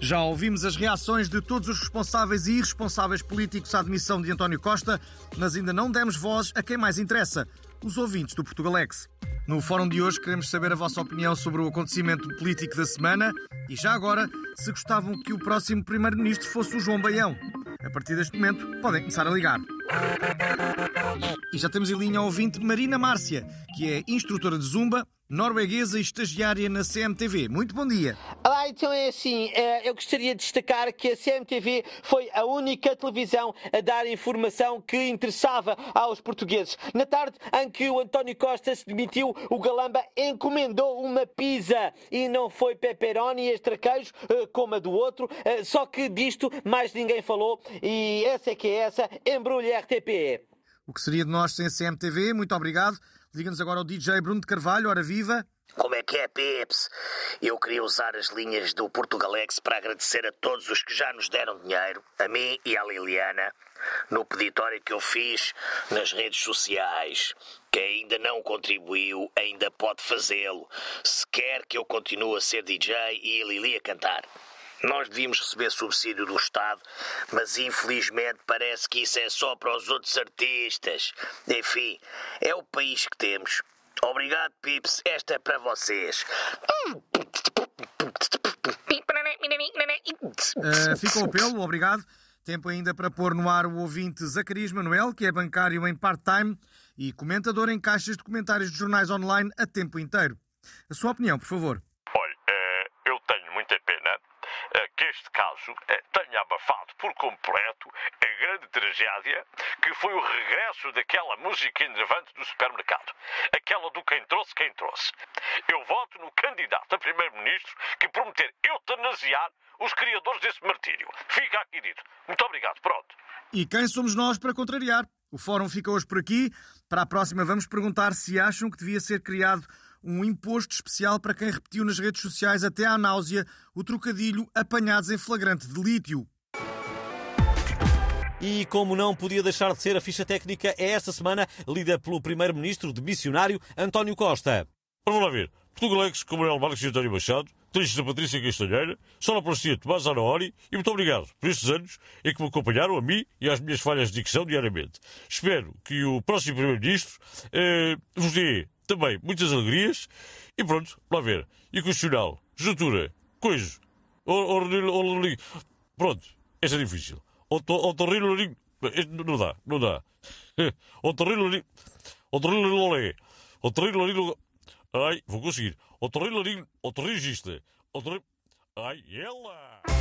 Já ouvimos as reações de todos os responsáveis e irresponsáveis políticos à admissão de António Costa, mas ainda não demos voz a quem mais interessa, os ouvintes do Portugalex. No fórum de hoje queremos saber a vossa opinião sobre o acontecimento político da semana e já agora se gostavam que o próximo primeiro-ministro fosse o João Baião. A partir deste momento podem começar a ligar. E já temos em linha a ouvinte Marina Márcia, que é instrutora de Zumba, norueguesa e estagiária na CMTV. Muito bom dia. Olá, então é assim, eh, eu gostaria de destacar que a CMTV foi a única televisão a dar informação que interessava aos portugueses. Na tarde em que o António Costa se demitiu, o Galamba encomendou uma pizza e não foi pepperoni extra queijo eh, como a do outro, eh, só que disto mais ninguém falou e essa é que é essa, embrulha RTP. O que seria de nós sem a CMTV? Muito obrigado. Liga-nos agora ao DJ Bruno de Carvalho, hora viva. Como é que é, Pips? Eu queria usar as linhas do Portugalex para agradecer a todos os que já nos deram dinheiro, a mim e à Liliana, no peditório que eu fiz nas redes sociais. Quem ainda não contribuiu, ainda pode fazê-lo, se quer que eu continue a ser DJ e a Lili a cantar. Nós devíamos receber subsídio do Estado, mas infelizmente parece que isso é só para os outros artistas. Enfim, é o país que temos. Obrigado, Pips. Esta é para vocês. Uh, fica o apelo, obrigado. Tempo ainda para pôr no ar o ouvinte Zacarias Manuel, que é bancário em part-time e comentador em caixas de comentários de jornais online a tempo inteiro. A sua opinião, por favor. Eh, que este caso eh, tenha abafado por completo a grande tragédia que foi o regresso daquela música enervante do supermercado. Aquela do quem trouxe, quem trouxe. Eu voto no candidato a primeiro-ministro que prometer eutanasiar os criadores desse martírio. Fica aqui dito. Muito obrigado. Pronto. E quem somos nós para contrariar? O fórum fica hoje por aqui. Para a próxima, vamos perguntar se acham que devia ser criado um imposto especial para quem repetiu nas redes sociais até à náusea o trocadilho apanhados em flagrante de lítio. E como não podia deixar de ser, a ficha técnica é esta semana lida pelo primeiro-ministro de missionário António Costa. Vamos lá ver. Portugalex, com Manuel Marques e António Machado, tristes da Patrícia Castanheira, Sonoplastia Tomás Anaori e muito obrigado por estes anos em que me acompanharam a mim e às minhas falhas de dicção diariamente. Espero que o próximo Primeiro-Ministro eh, vos dê também muitas alegrias e pronto, lá ver. E constitucional, juntura, coiso, pronto, esta é difícil. Otorrilo, não dá, não dá. Otorrilo, otorrilo, otorrilo, Ai, vou conseguir. Otorrilo, otorrigista, otorrilo, ai, ela!